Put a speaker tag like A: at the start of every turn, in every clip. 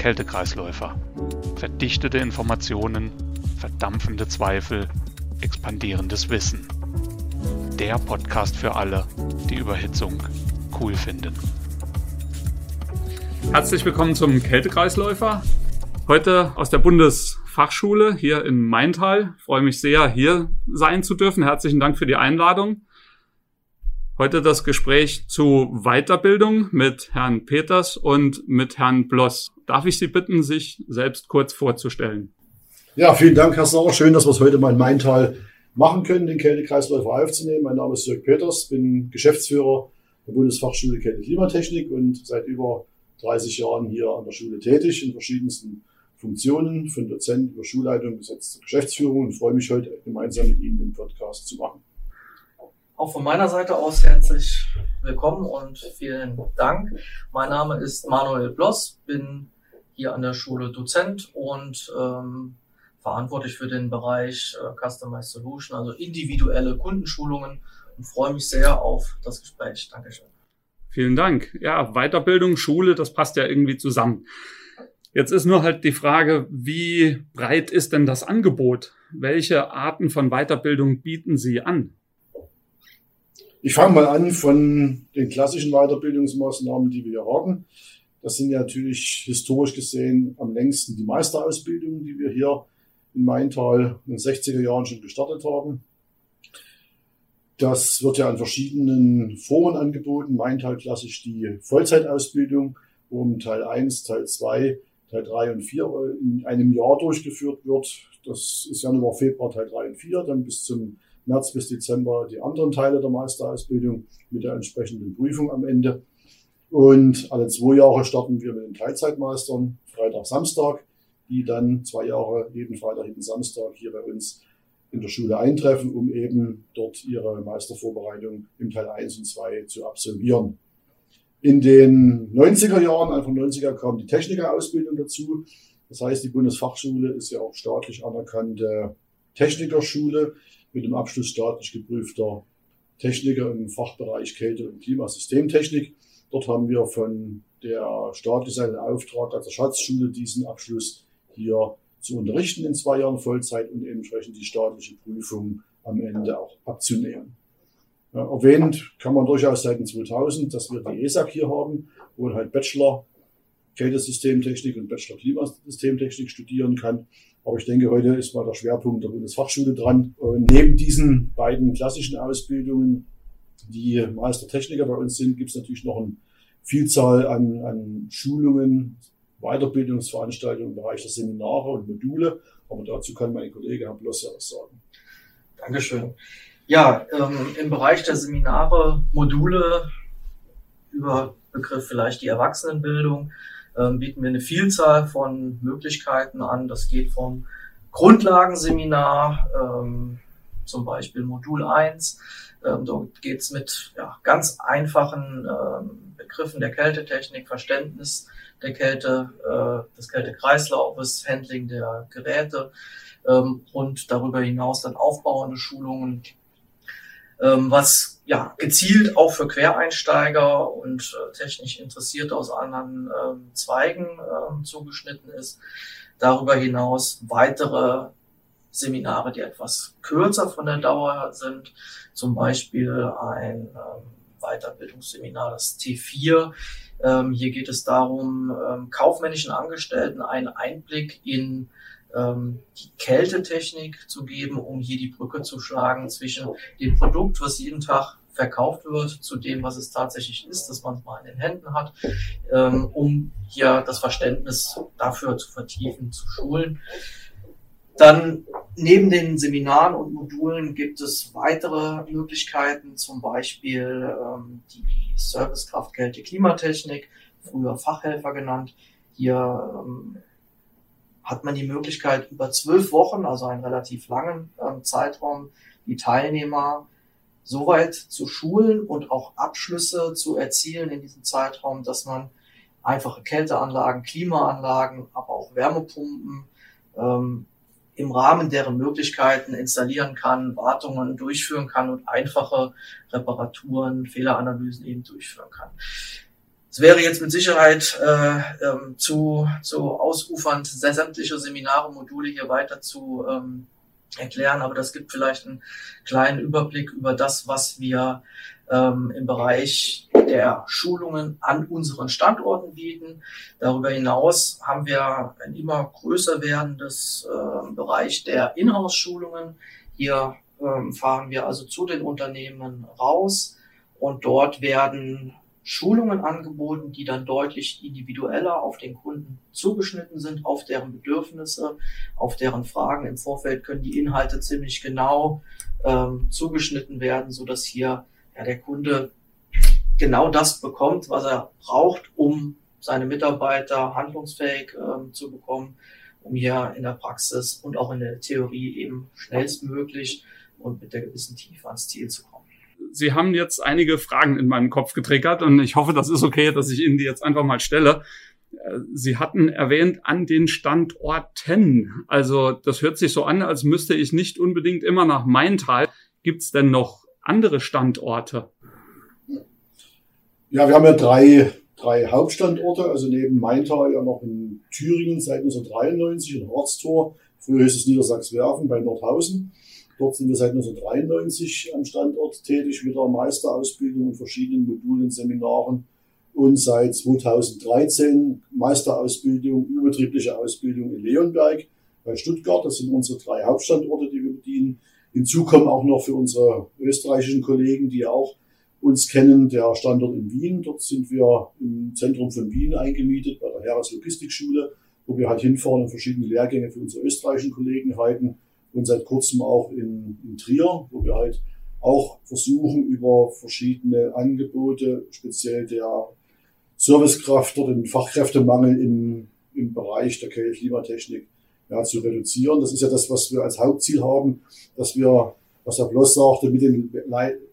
A: Kältekreisläufer. Verdichtete Informationen, verdampfende Zweifel, expandierendes Wissen. Der Podcast für alle, die Überhitzung cool finden. Herzlich willkommen zum Kältekreisläufer. Heute aus der Bundesfachschule hier in Maintal. Ich freue mich sehr, hier sein zu dürfen. Herzlichen Dank für die Einladung. Heute das Gespräch zu Weiterbildung mit Herrn Peters und mit Herrn Bloss. Darf ich Sie bitten, sich selbst kurz vorzustellen?
B: Ja, vielen Dank, Herr Sauer. Schön, dass wir es heute mal in Maintal machen können, den Kältekreisläufer aufzunehmen. Mein Name ist Jörg Peters, bin Geschäftsführer der Bundesfachschule Kälte-Klimatechnik und seit über 30 Jahren hier an der Schule tätig in verschiedensten Funktionen, von Dozent über Schulleitung bis jetzt zur Geschäftsführung und freue mich heute gemeinsam mit Ihnen den Podcast zu machen.
C: Auch von meiner Seite aus herzlich willkommen und vielen Dank. Mein Name ist Manuel Bloss, bin hier an der Schule Dozent und ähm, verantwortlich für den Bereich äh, Customized Solution, also individuelle Kundenschulungen und freue mich sehr auf das Gespräch. Dankeschön.
A: Vielen Dank. Ja, Weiterbildung, Schule, das passt ja irgendwie zusammen. Jetzt ist nur halt die Frage, wie breit ist denn das Angebot? Welche Arten von Weiterbildung bieten Sie an?
B: Ich fange mal an von den klassischen Weiterbildungsmaßnahmen, die wir hier haben. Das sind ja natürlich historisch gesehen am längsten die Meisterausbildungen, die wir hier in Maintal in den 60er Jahren schon gestartet haben. Das wird ja an verschiedenen Formen angeboten. Maintal klassisch die Vollzeitausbildung, wo im Teil 1, Teil 2, Teil 3 und 4 in einem Jahr durchgeführt wird. Das ist Januar, Februar Teil 3 und 4, dann bis zum März bis Dezember die anderen Teile der Meisterausbildung mit der entsprechenden Prüfung am Ende. Und alle zwei Jahre starten wir mit den Teilzeitmeistern, Freitag, Samstag, die dann zwei Jahre jeden Freitag, jeden Samstag hier bei uns in der Schule eintreffen, um eben dort ihre Meistervorbereitung im Teil 1 und 2 zu absolvieren. In den 90er Jahren, Anfang 90er, kam die Technikerausbildung dazu. Das heißt, die Bundesfachschule ist ja auch staatlich anerkannte Technikerschule mit dem Abschluss staatlich geprüfter Techniker im Fachbereich Kälte- und Klimasystemtechnik. Dort haben wir von der staatlich seinen Auftrag als Schatzschule diesen Abschluss hier zu unterrichten in zwei Jahren Vollzeit und entsprechend die staatliche Prüfung am Ende auch abzunehmen. Erwähnt kann man durchaus seit 2000, dass wir die ESAC hier haben, wo man halt Bachelor Kältesystemtechnik und Bachelor Klimasystemtechnik studieren kann. Aber ich denke, heute ist mal der Schwerpunkt der Bundesfachschule dran. Und neben diesen beiden klassischen Ausbildungen, die Meistertechniker bei uns sind, gibt es natürlich noch eine Vielzahl an, an Schulungen, Weiterbildungsveranstaltungen im Bereich der Seminare und Module. Aber dazu kann mein Kollege Herr Bloss ja was sagen.
C: Dankeschön. Ja, ähm, im Bereich der Seminare, Module, über Begriff vielleicht die Erwachsenenbildung, bieten wir eine Vielzahl von Möglichkeiten an. Das geht vom Grundlagenseminar, ähm, zum Beispiel Modul 1. Ähm, dort geht's mit ja, ganz einfachen ähm, Begriffen der Kältetechnik, Verständnis der Kälte, äh, des Kältekreislaufes, Handling der Geräte ähm, und darüber hinaus dann aufbauende Schulungen ähm, was ja gezielt auch für Quereinsteiger und äh, technisch Interessierte aus anderen ähm, Zweigen ähm, zugeschnitten ist. Darüber hinaus weitere Seminare, die etwas kürzer von der Dauer sind, zum Beispiel ein ähm, Weiterbildungsseminar, das T4. Ähm, hier geht es darum, ähm, kaufmännischen Angestellten einen Einblick in ähm, die Kältetechnik zu geben, um hier die Brücke zu schlagen zwischen dem Produkt, was jeden Tag verkauft wird, zu dem, was es tatsächlich ist, das man mal in den Händen hat, ähm, um hier das Verständnis dafür zu vertiefen, zu schulen. Dann neben den Seminaren und Modulen gibt es weitere Möglichkeiten, zum Beispiel ähm, die Servicekraft Kälte Klimatechnik, früher Fachhelfer genannt. Hier ähm, hat man die Möglichkeit, über zwölf Wochen, also einen relativ langen ähm, Zeitraum, die Teilnehmer so weit zu schulen und auch Abschlüsse zu erzielen in diesem Zeitraum, dass man einfache Kälteanlagen, Klimaanlagen, aber auch Wärmepumpen ähm, im Rahmen deren Möglichkeiten installieren kann, Wartungen durchführen kann und einfache Reparaturen, Fehleranalysen eben durchführen kann. Es wäre jetzt mit Sicherheit äh, ähm, zu, zu ausufernd, sämtliche Seminare, Module hier weiter zu ähm, erklären, aber das gibt vielleicht einen kleinen Überblick über das, was wir ähm, im Bereich der Schulungen an unseren Standorten bieten. Darüber hinaus haben wir ein immer größer werdendes äh, Bereich der Inhouse-Schulungen. Hier ähm, fahren wir also zu den Unternehmen raus und dort werden Schulungen angeboten, die dann deutlich individueller auf den Kunden zugeschnitten sind, auf deren Bedürfnisse, auf deren Fragen. Im Vorfeld können die Inhalte ziemlich genau ähm, zugeschnitten werden, so dass hier ja, der Kunde genau das bekommt, was er braucht, um seine Mitarbeiter handlungsfähig ähm, zu bekommen, um hier in der Praxis und auch in der Theorie eben schnellstmöglich und mit der gewissen Tiefe ans Ziel zu kommen.
A: Sie haben jetzt einige Fragen in meinem Kopf getriggert und ich hoffe, das ist okay, dass ich Ihnen die jetzt einfach mal stelle. Sie hatten erwähnt an den Standorten. Also das hört sich so an, als müsste ich nicht unbedingt immer nach Maintal. Gibt es denn noch andere Standorte?
B: Ja, wir haben ja drei, drei Hauptstandorte, also neben Maintal ja noch in Thüringen seit 1993 in Horstor. Früher ist es Niedersachswerfen bei Nordhausen. Dort sind wir seit 1993 am Standort tätig mit der Meisterausbildung und verschiedenen Modulen, Seminaren und seit 2013 Meisterausbildung, überbetriebliche Ausbildung in Leonberg bei Stuttgart. Das sind unsere drei Hauptstandorte, die wir bedienen. Hinzu kommen auch noch für unsere österreichischen Kollegen, die auch uns kennen, der Standort in Wien. Dort sind wir im Zentrum von Wien eingemietet bei der Heeres Logistikschule, wo wir halt hinfahren und verschiedene Lehrgänge für unsere österreichischen Kollegen halten und seit kurzem auch in, in Trier, wo wir halt auch versuchen, über verschiedene Angebote, speziell der Servicekraft oder den Fachkräftemangel im, im Bereich der Klimatechnik ja, zu reduzieren. Das ist ja das, was wir als Hauptziel haben, dass wir, was Herr Bloss sagte, mit den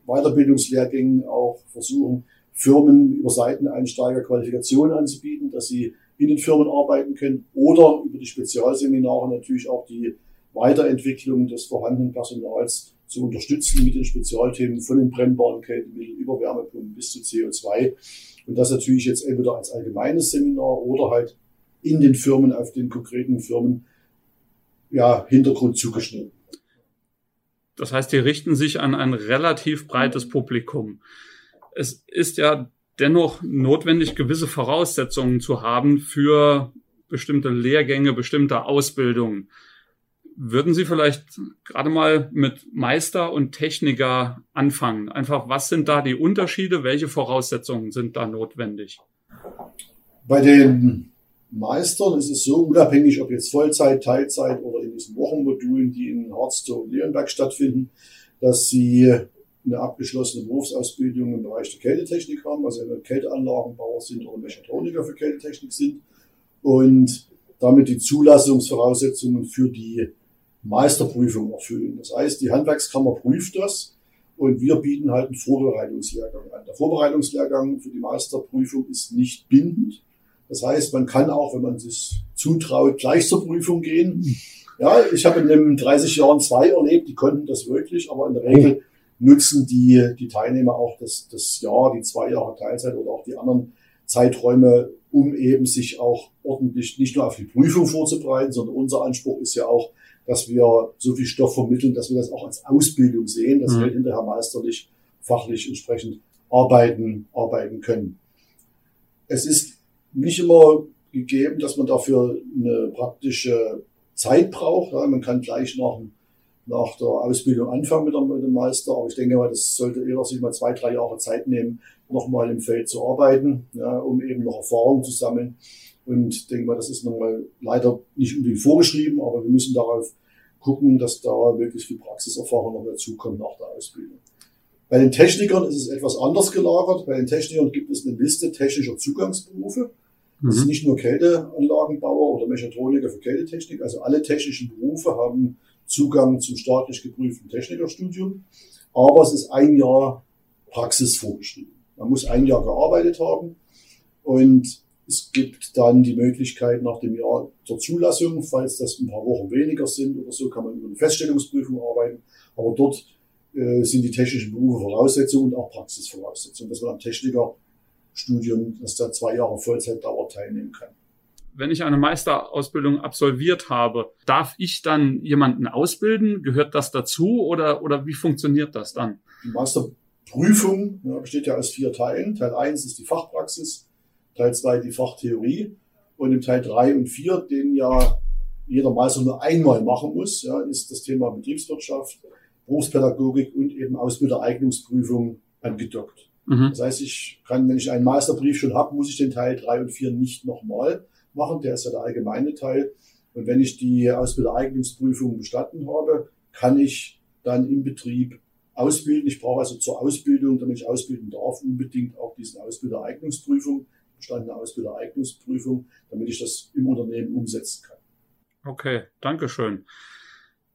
B: Weiterbildungslehrgängen auch versuchen, Firmen über Seiteneinsteiger Qualifikationen anzubieten, dass sie in den Firmen arbeiten können oder über die Spezialseminare natürlich auch die Weiterentwicklung des vorhandenen Personals zu unterstützen mit den Spezialthemen von den brennbaren Kältemitteln über Wärmepumpen bis zu CO2. Und das natürlich jetzt entweder als allgemeines Seminar oder halt in den Firmen, auf den konkreten Firmen, ja, Hintergrund zugeschnitten.
A: Das heißt, die richten sich an ein relativ breites Publikum. Es ist ja dennoch notwendig, gewisse Voraussetzungen zu haben für bestimmte Lehrgänge, bestimmte Ausbildungen. Würden Sie vielleicht gerade mal mit Meister und Techniker anfangen? Einfach, was sind da die Unterschiede? Welche Voraussetzungen sind da notwendig?
B: Bei den Meistern ist es so, unabhängig ob jetzt Vollzeit, Teilzeit oder in diesen Wochenmodulen, die in Harztow und Leonberg stattfinden, dass sie eine abgeschlossene Berufsausbildung im Bereich der Kältetechnik haben, also Kälteanlagenbauer sind oder Mechatroniker für Kältetechnik sind und damit die Zulassungsvoraussetzungen für die Meisterprüfung erfüllen. Das heißt, die Handwerkskammer prüft das und wir bieten halt einen Vorbereitungslehrgang an. Der Vorbereitungslehrgang für die Meisterprüfung ist nicht bindend. Das heißt, man kann auch, wenn man sich zutraut, gleich zur Prüfung gehen. Ja, ich habe in den 30 Jahren zwei erlebt, die konnten das wirklich, aber in der Regel nutzen die, die Teilnehmer auch das, das Jahr, die zwei Jahre Teilzeit oder auch die anderen Zeiträume, um eben sich auch ordentlich nicht nur auf die Prüfung vorzubereiten, sondern unser Anspruch ist ja auch, dass wir so viel Stoff vermitteln, dass wir das auch als Ausbildung sehen, dass mhm. wir hinterher meisterlich, fachlich entsprechend arbeiten, arbeiten können. Es ist nicht immer gegeben, dass man dafür eine praktische Zeit braucht. Ja, man kann gleich nach, nach der Ausbildung anfangen mit, mit dem Meister, aber ich denke mal, das sollte eher sich mal zwei, drei Jahre Zeit nehmen, nochmal im Feld zu arbeiten, ja, um eben noch Erfahrung zu sammeln. Und ich denke mal, das ist nochmal leider nicht unbedingt vorgeschrieben, aber wir müssen darauf gucken, dass da wirklich viel Praxiserfahrung noch dazukommt nach der Ausbildung. Bei den Technikern ist es etwas anders gelagert. Bei den Technikern gibt es eine Liste technischer Zugangsberufe. Das mhm. ist nicht nur Kälteanlagenbauer oder Mechatroniker für Kältetechnik. Also alle technischen Berufe haben Zugang zum staatlich geprüften Technikerstudium. Aber es ist ein Jahr Praxis vorgeschrieben. Man muss ein Jahr gearbeitet haben und es gibt dann die Möglichkeit nach dem Jahr zur Zulassung, falls das ein paar Wochen weniger sind oder so, kann man über eine Feststellungsprüfung arbeiten. Aber dort äh, sind die technischen Berufe Voraussetzungen und auch Praxisvoraussetzungen, dass man am Techniker Studium, das da zwei Jahre Vollzeitdauer teilnehmen kann.
A: Wenn ich eine Meisterausbildung absolviert habe, darf ich dann jemanden ausbilden? Gehört das dazu oder, oder wie funktioniert das dann?
B: Die Masterprüfung ja, besteht ja aus vier Teilen. Teil 1 ist die Fachpraxis, Teil 2 die Fachtheorie und im Teil 3 und 4, den ja jeder Meister nur einmal machen muss, ja, ist das Thema Betriebswirtschaft, Berufspädagogik und eben Ausbildereignungsprüfung angedockt. Mhm. Das heißt, ich kann, wenn ich einen Meisterbrief schon habe, muss ich den Teil 3 und 4 nicht nochmal machen. Der ist ja der allgemeine Teil. Und wenn ich die Ausbildereignungsprüfung bestanden habe, kann ich dann im Betrieb ausbilden. Ich brauche also zur Ausbildung, damit ich ausbilden darf, unbedingt auch diese Ausbildereignungsprüfung, bestandene Ausbildereignungsprüfung, damit ich das im Unternehmen umsetzen kann.
A: Okay, Dankeschön.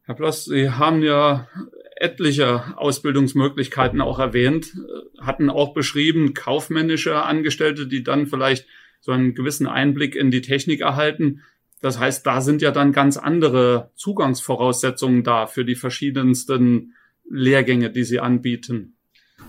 A: Herr Bloss, Sie haben ja etliche Ausbildungsmöglichkeiten auch erwähnt, hatten auch beschrieben, kaufmännische Angestellte, die dann vielleicht so einen gewissen Einblick in die Technik erhalten. Das heißt, da sind ja dann ganz andere Zugangsvoraussetzungen da für die verschiedensten Lehrgänge, die Sie anbieten.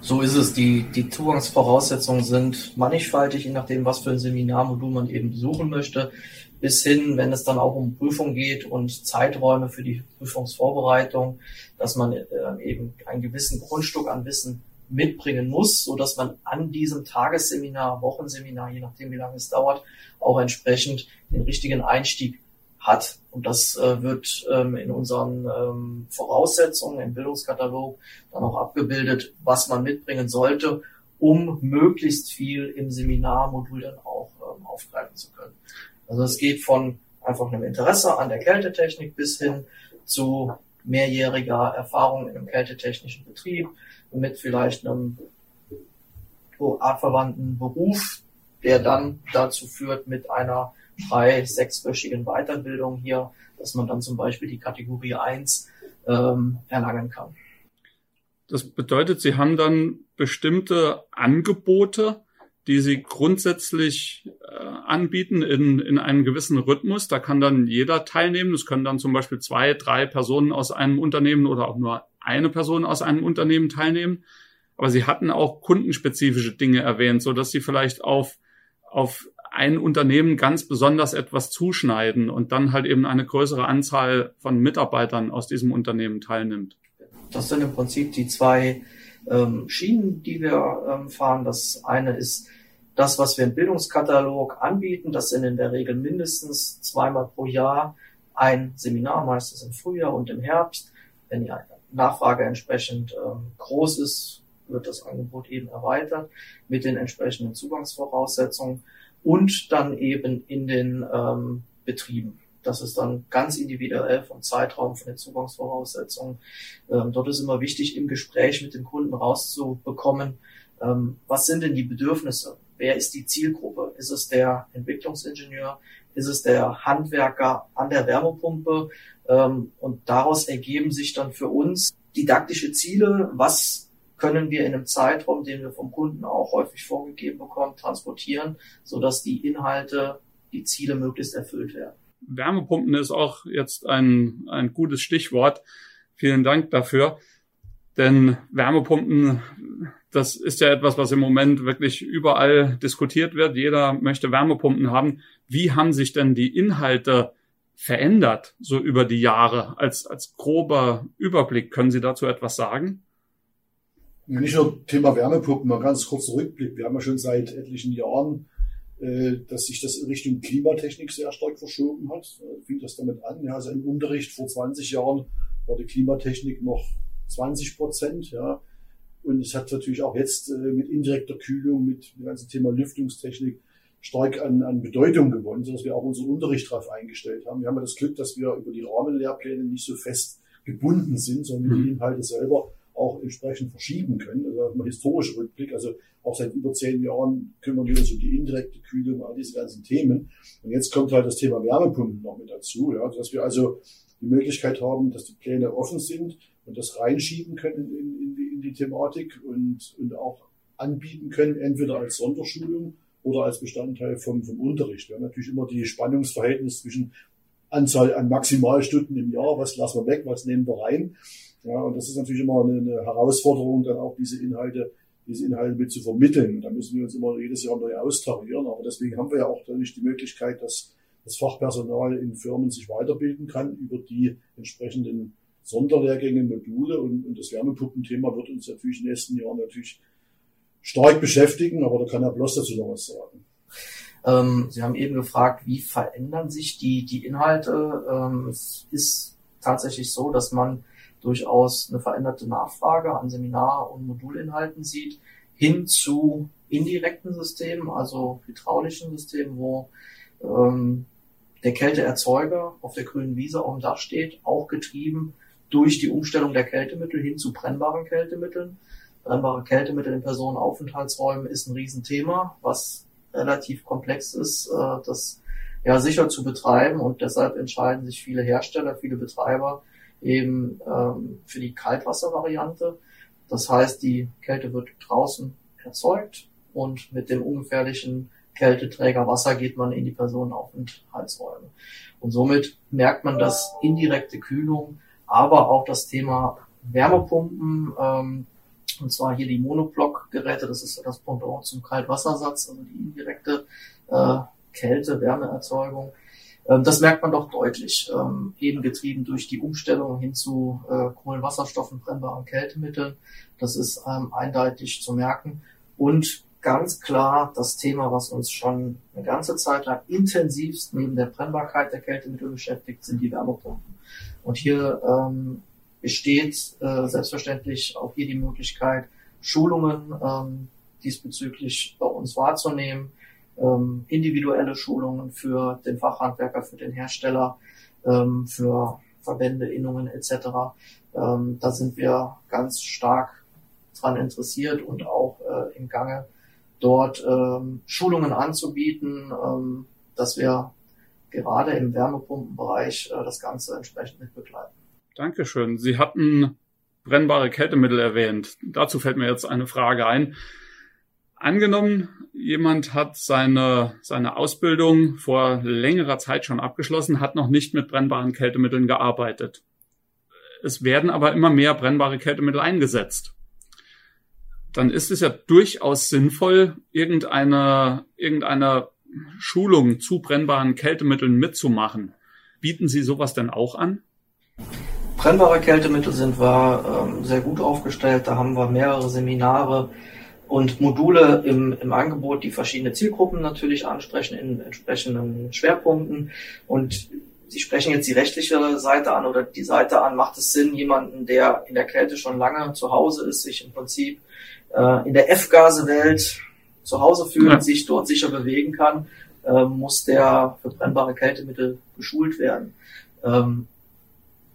C: So ist es. Die, die Zugangsvoraussetzungen sind mannigfaltig, je nachdem, was für ein Seminarmodul man eben besuchen möchte, bis hin, wenn es dann auch um Prüfung geht und Zeiträume für die Prüfungsvorbereitung, dass man äh, eben einen gewissen Grundstück an Wissen mitbringen muss, so dass man an diesem Tagesseminar, Wochenseminar, je nachdem wie lange es dauert, auch entsprechend den richtigen Einstieg hat. Und das äh, wird ähm, in unseren ähm, Voraussetzungen im Bildungskatalog dann auch abgebildet, was man mitbringen sollte, um möglichst viel im Seminarmodul dann auch ähm, aufgreifen zu können. Also es geht von einfach einem Interesse an der Kältetechnik bis hin zu mehrjähriger Erfahrung in einem kältetechnischen Betrieb, mit vielleicht einem artverwandten Beruf, der dann dazu führt mit einer drei-, sechswöchigen Weiterbildung hier, dass man dann zum Beispiel die Kategorie 1 ähm, erlangen kann.
A: Das bedeutet, Sie haben dann bestimmte Angebote, die Sie grundsätzlich äh, anbieten in, in einem gewissen Rhythmus. Da kann dann jeder teilnehmen. Es können dann zum Beispiel zwei, drei Personen aus einem Unternehmen oder auch nur eine Person aus einem Unternehmen teilnehmen. Aber Sie hatten auch kundenspezifische Dinge erwähnt, so dass Sie vielleicht auf, auf ein Unternehmen ganz besonders etwas zuschneiden und dann halt eben eine größere Anzahl von Mitarbeitern aus diesem Unternehmen teilnimmt.
C: Das sind im Prinzip die zwei ähm, Schienen, die wir ähm, fahren. Das eine ist das, was wir im Bildungskatalog anbieten. Das sind in der Regel mindestens zweimal pro Jahr ein Seminar, meistens im Frühjahr und im Herbst. Wenn die Nachfrage entsprechend ähm, groß ist, wird das Angebot eben erweitert mit den entsprechenden Zugangsvoraussetzungen und dann eben in den ähm, Betrieben. Das ist dann ganz individuell vom Zeitraum, von den Zugangsvoraussetzungen. Ähm, dort ist immer wichtig, im Gespräch mit dem Kunden rauszubekommen, ähm, was sind denn die Bedürfnisse? Wer ist die Zielgruppe? Ist es der Entwicklungsingenieur? Ist es der Handwerker an der Wärmepumpe? Ähm, und daraus ergeben sich dann für uns didaktische Ziele. Was können wir in einem Zeitraum, den wir vom Kunden auch häufig vorgegeben bekommen, transportieren, sodass die Inhalte, die Ziele möglichst erfüllt werden.
A: Wärmepumpen ist auch jetzt ein, ein gutes Stichwort. Vielen Dank dafür. Denn Wärmepumpen, das ist ja etwas, was im Moment wirklich überall diskutiert wird. Jeder möchte Wärmepumpen haben. Wie haben sich denn die Inhalte verändert, so über die Jahre? Als, als grober Überblick, können Sie dazu etwas sagen?
B: Nicht nur Thema Wärmepumpen, mal ganz kurz Rückblick. Wir haben ja schon seit etlichen Jahren, äh, dass sich das in Richtung Klimatechnik sehr stark verschoben hat. Äh, fing das damit an. Ja, also im Unterricht vor 20 Jahren war die Klimatechnik noch 20 Prozent, ja. Und es hat natürlich auch jetzt äh, mit indirekter Kühlung, mit dem ganzen Thema Lüftungstechnik stark an, an Bedeutung gewonnen, sodass wir auch unseren Unterricht darauf eingestellt haben. Wir haben ja das Glück, dass wir über die Rahmenlehrpläne nicht so fest gebunden sind, sondern die mhm. Inhalte selber auch entsprechend verschieben können. Also ein historischer Rückblick, also auch seit über zehn Jahren kümmern wir uns um die indirekte Kühlung, all diese ganzen Themen. Und jetzt kommt halt das Thema Wärmepumpen noch mit dazu, ja, dass wir also die Möglichkeit haben, dass die Pläne offen sind und das reinschieben können in, in, die, in die Thematik und, und auch anbieten können, entweder als Sonderschulung oder als Bestandteil vom, vom Unterricht. Wir haben natürlich immer die Spannungsverhältnis zwischen Anzahl an Maximalstunden im Jahr, was lassen wir weg, was nehmen wir rein. Ja, und das ist natürlich immer eine, eine Herausforderung, dann auch diese Inhalte diese Inhalte mit zu vermitteln. Da müssen wir uns immer jedes Jahr neu austarieren. Aber deswegen haben wir ja auch natürlich die Möglichkeit, dass das Fachpersonal in Firmen sich weiterbilden kann über die entsprechenden Sonderlehrgänge, Module und, und das Wärmepumpenthema wird uns natürlich in den nächsten Jahren natürlich stark beschäftigen, aber da kann Herr Bloss dazu noch was sagen.
C: Ähm, Sie haben eben gefragt, wie verändern sich die, die Inhalte? Ähm, es ist tatsächlich so, dass man durchaus eine veränderte Nachfrage an Seminar- und Modulinhalten sieht, hin zu indirekten Systemen, also hydraulischen Systemen, wo ähm, der Kälteerzeuger auf der grünen Wiese auf dem Dach steht, auch getrieben durch die Umstellung der Kältemittel hin zu brennbaren Kältemitteln. Brennbare Kältemittel in Personenaufenthaltsräumen ist ein Riesenthema, was relativ komplex ist, äh, das ja sicher zu betreiben und deshalb entscheiden sich viele Hersteller, viele Betreiber eben ähm, für die Kaltwasservariante. Das heißt, die Kälte wird draußen erzeugt und mit dem ungefährlichen Kälteträger Wasser geht man in die Personenaufenthaltsräume. Und somit merkt man, dass indirekte Kühlung, aber auch das Thema Wärmepumpen, ähm, und zwar hier die Monoblock-Geräte, das ist das Pendant zum Kaltwassersatz, also die indirekte äh, Kälte, Wärmeerzeugung. Ähm, das merkt man doch deutlich, ähm, eben getrieben durch die Umstellung hin zu äh, Kohlenwasserstoffen, brennbaren Kältemitteln. Das ist ähm, eindeutig zu merken. Und ganz klar das Thema, was uns schon eine ganze Zeit lang intensivst neben der Brennbarkeit der Kältemittel beschäftigt, sind die Wärmepumpen. Und hier ähm, besteht äh, selbstverständlich auch hier die Möglichkeit, Schulungen ähm, diesbezüglich bei uns wahrzunehmen, ähm, individuelle Schulungen für den Fachhandwerker, für den Hersteller, ähm, für Verbände, Innungen etc. Ähm, da sind wir ganz stark dran interessiert und auch äh, im Gange, dort ähm, Schulungen anzubieten, ähm, dass wir gerade im Wärmepumpenbereich äh, das Ganze entsprechend mit begleiten.
A: Dankeschön. Sie hatten brennbare Kältemittel erwähnt. Dazu fällt mir jetzt eine Frage ein. Angenommen, jemand hat seine, seine Ausbildung vor längerer Zeit schon abgeschlossen, hat noch nicht mit brennbaren Kältemitteln gearbeitet. Es werden aber immer mehr brennbare Kältemittel eingesetzt. Dann ist es ja durchaus sinnvoll, irgendeine, irgendeine Schulung zu brennbaren Kältemitteln mitzumachen. Bieten Sie sowas denn auch an?
C: Brennbare Kältemittel sind wir ähm, sehr gut aufgestellt. Da haben wir mehrere Seminare und Module im, im Angebot, die verschiedene Zielgruppen natürlich ansprechen in entsprechenden Schwerpunkten. Und Sie sprechen jetzt die rechtliche Seite an oder die Seite an, macht es Sinn, jemanden, der in der Kälte schon lange zu Hause ist, sich im Prinzip äh, in der F-Gase-Welt zu Hause fühlt, ja. sich dort sicher bewegen kann, äh, muss der für brennbare Kältemittel geschult werden. Ähm,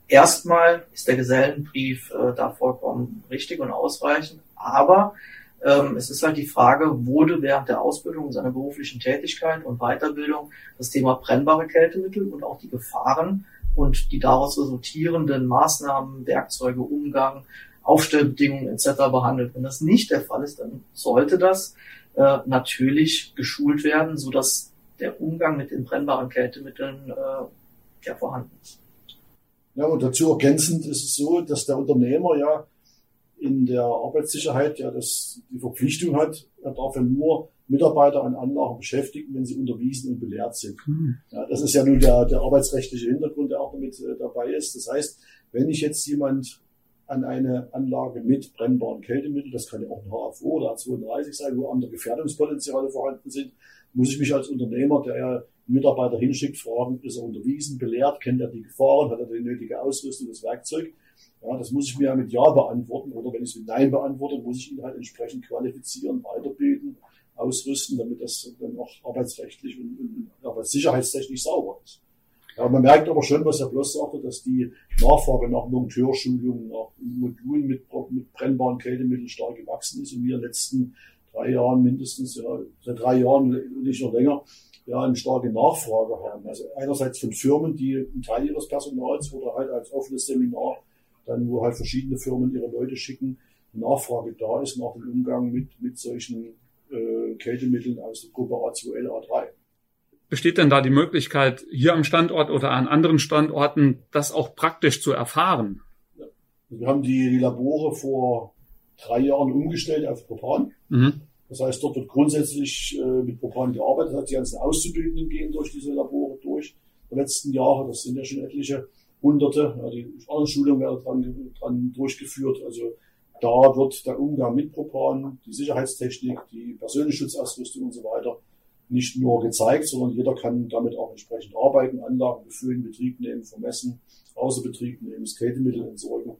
C: erstmal ist der Gesellenbrief äh, da vollkommen richtig und ausreichend, aber ähm, es ist halt die Frage, wurde während der Ausbildung, seiner beruflichen Tätigkeit und Weiterbildung das Thema brennbare Kältemittel und auch die Gefahren und die daraus resultierenden Maßnahmen, Werkzeuge, Umgang, Aufstellbedingungen etc. behandelt. Wenn das nicht der Fall ist, dann sollte das äh, natürlich geschult werden, so dass der Umgang mit den brennbaren Kältemitteln äh, ja vorhanden ist.
B: Ja, und dazu ergänzend ist es so, dass der Unternehmer ja in der Arbeitssicherheit ja das, die Verpflichtung hat, er darf ja nur Mitarbeiter an Anlagen beschäftigen, wenn sie unterwiesen und belehrt sind. Mhm. Ja, das ist ja nun der, der arbeitsrechtliche Hintergrund, der auch damit äh, dabei ist. Das heißt, wenn ich jetzt jemand an eine Anlage mit brennbaren Kältemitteln, das kann ja auch ein HFO oder A32 sein, wo andere Gefährdungspotenziale vorhanden sind, muss ich mich als Unternehmer, der ja Mitarbeiter hinschickt, fragen, ist er unterwiesen, belehrt, kennt er die Gefahren, hat er die nötige Ausrüstung, das Werkzeug. Ja, das muss ich mir mit Ja beantworten oder wenn ich es mit Nein beantworte, muss ich ihn halt entsprechend qualifizieren, weiterbilden, ausrüsten, damit das dann auch arbeitsrechtlich und, und arbeitssicherheitstechnisch sauber ist. Ja, man merkt aber schon, was Herr Bloss sagte, dass die Nachfrage nach Monteurschulungen, nach Modulen mit, mit brennbaren Kältemitteln stark gewachsen ist und wir in den letzten drei Jahren mindestens, ja, seit drei Jahren nicht noch länger, ja, eine starke Nachfrage haben. Also einerseits von Firmen, die einen Teil ihres Personals oder halt als offenes Seminar dann, wo halt verschiedene Firmen ihre Leute schicken, die Nachfrage da ist nach dem Umgang mit, mit solchen äh, Kältemitteln aus der Gruppe A2L, A3.
A: Besteht denn da die Möglichkeit, hier am Standort oder an anderen Standorten das auch praktisch zu erfahren?
B: Ja. Wir haben die, die Labore vor drei Jahren umgestellt auf Propan. Mhm. Das heißt, dort wird grundsätzlich äh, mit Propan gearbeitet. Das heißt, die ganzen Auszubildenden gehen durch diese Labore durch. Die letzten Jahre, das sind ja schon etliche Hunderte. Ja, die anderen Schulungen werden dran, dran durchgeführt. Also da wird der Umgang mit Propan, die Sicherheitstechnik, die persönliche Schutzausrüstung und so weiter nicht nur gezeigt, sondern jeder kann damit auch entsprechend arbeiten, Anlagen befüllen, Betrieb nehmen, vermessen, Außerbetrieb nehmen, Skatemittel entsorgen.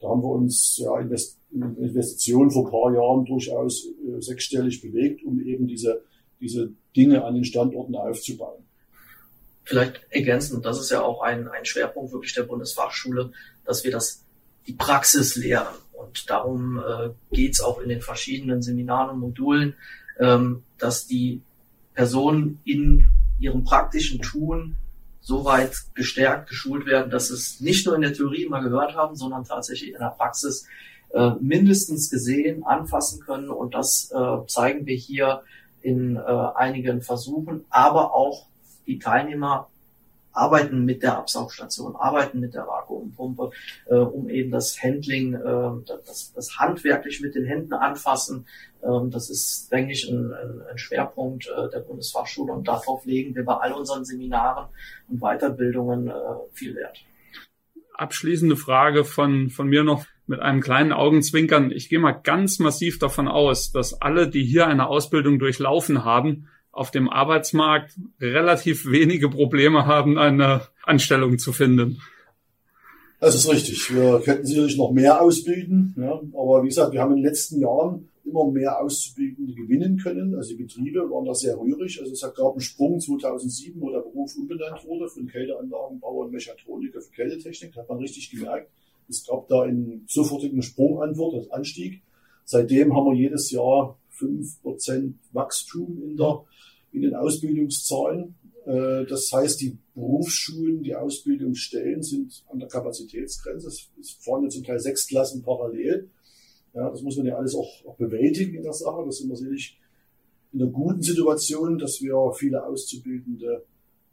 B: Da haben wir uns ja Investitionen vor ein paar Jahren durchaus äh, sechsstellig bewegt, um eben diese, diese Dinge an den Standorten aufzubauen.
C: Vielleicht ergänzend, das ist ja auch ein, ein Schwerpunkt wirklich der Bundesfachschule, dass wir das die Praxis lehren. Und darum äh, geht es auch in den verschiedenen Seminaren und Modulen, ähm, dass die Personen in ihrem praktischen Tun so weit gestärkt, geschult werden, dass es nicht nur in der Theorie immer gehört haben, sondern tatsächlich in der Praxis äh, mindestens gesehen, anfassen können. Und das äh, zeigen wir hier in äh, einigen Versuchen, aber auch die Teilnehmer arbeiten mit der Absaugstation, arbeiten mit der Vakuumpumpe, äh, um eben das Handling, äh, das, das handwerklich mit den Händen anfassen. Ähm, das ist, denke ich, ein, ein Schwerpunkt äh, der Bundesfachschule und darauf legen wir bei all unseren Seminaren und Weiterbildungen äh, viel Wert.
A: Abschließende Frage von, von mir noch mit einem kleinen Augenzwinkern. Ich gehe mal ganz massiv davon aus, dass alle, die hier eine Ausbildung durchlaufen haben, auf dem Arbeitsmarkt relativ wenige Probleme haben, eine Anstellung zu finden.
B: Das ist richtig. Wir könnten sicherlich noch mehr ausbilden. Ja, aber wie gesagt, wir haben in den letzten Jahren immer mehr Auszubildende gewinnen können. Also die Betriebe waren da sehr rührig. Also es gab einen Sprung 2007, wo der Beruf umbenannt wurde von Kälteanlagenbauer und Mechatroniker für Kältetechnik. Da hat man richtig gemerkt, es gab da einen sofortigen Sprungantwort, als Anstieg. Seitdem haben wir jedes Jahr fünf Prozent Wachstum in der in den Ausbildungszahlen. Äh, das heißt, die Berufsschulen, die Ausbildungsstellen sind an der Kapazitätsgrenze. Es fahren zum Teil sechs Klassen parallel. Ja, das muss man ja alles auch, auch bewältigen in der Sache. Das sind wir sicherlich in einer guten Situation, dass wir viele Auszubildende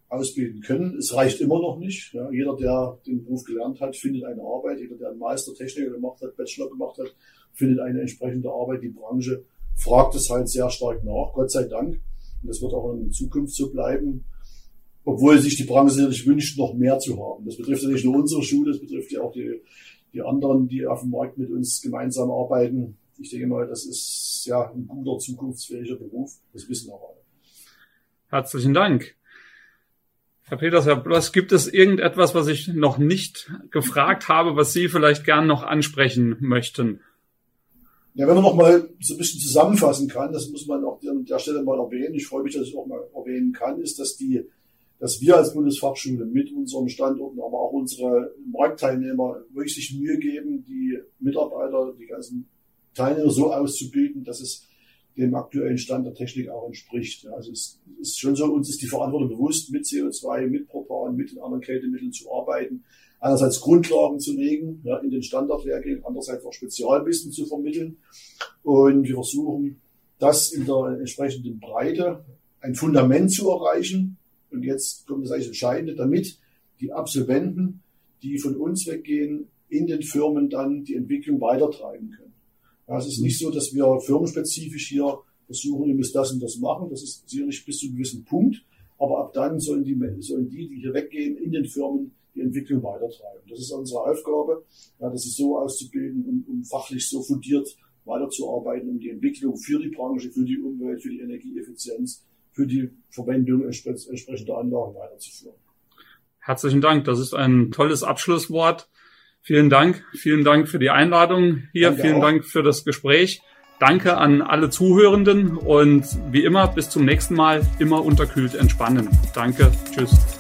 B: ausbilden können. Es reicht immer noch nicht. Ja, jeder, der den Beruf gelernt hat, findet eine Arbeit. Jeder, der einen Meistertechniker gemacht hat, Bachelor gemacht hat, findet eine entsprechende Arbeit. Die Branche fragt es halt sehr stark nach, Gott sei Dank. Und das wird auch in Zukunft so bleiben. Obwohl sich die Branche sicherlich wünscht, noch mehr zu haben. Das betrifft ja nicht nur unsere Schule, das betrifft ja auch die, die anderen, die auf dem Markt mit uns gemeinsam arbeiten. Ich denke mal, das ist ja ein guter, zukunftsfähiger Beruf. Das wissen auch alle.
A: Herzlichen Dank. Herr Peters, Herr Bloss, gibt es irgendetwas, was ich noch nicht gefragt habe, was Sie vielleicht gern noch ansprechen möchten?
B: Ja, wenn man noch mal so ein bisschen zusammenfassen kann, das muss man auch an der Stelle mal erwähnen. Ich freue mich, dass ich auch mal erwähnen kann, ist, dass die, dass wir als Bundesfachschule mit unseren Standorten, aber auch unsere Marktteilnehmer wirklich sich Mühe geben, die Mitarbeiter, die ganzen Teilnehmer so auszubilden, dass es dem aktuellen Stand der Technik auch entspricht. Also es ist schon so, uns ist die Verantwortung bewusst, mit CO2, mit Propan, mit den anderen Kältemitteln zu arbeiten einerseits Grundlagen zu legen ja, in den Standardlehrgängen, andererseits auch Spezialwissen zu vermitteln. Und wir versuchen, das in der entsprechenden Breite ein Fundament zu erreichen. Und jetzt kommt das eigentlich Entscheidende, damit die Absolventen, die von uns weggehen, in den Firmen dann die Entwicklung weitertreiben können. Ja, es ist nicht so, dass wir firmenspezifisch hier versuchen, ihr müsst das und das machen. Das ist sicherlich bis zu einem gewissen Punkt. Aber ab dann sollen die, sollen die, die hier weggehen, in den Firmen die Entwicklung weitertreiben. Das ist unsere Aufgabe, ja, das ist so auszubilden, um, um fachlich so fundiert weiterzuarbeiten, um die Entwicklung für die Branche, für die Umwelt, für die Energieeffizienz, für die Verwendung entsprechender Anlagen weiterzuführen.
A: Herzlichen Dank. Das ist ein tolles Abschlusswort. Vielen Dank. Vielen Dank für die Einladung hier. Danke Vielen auch. Dank für das Gespräch. Danke an alle Zuhörenden und wie immer bis zum nächsten Mal immer unterkühlt entspannen. Danke. Tschüss.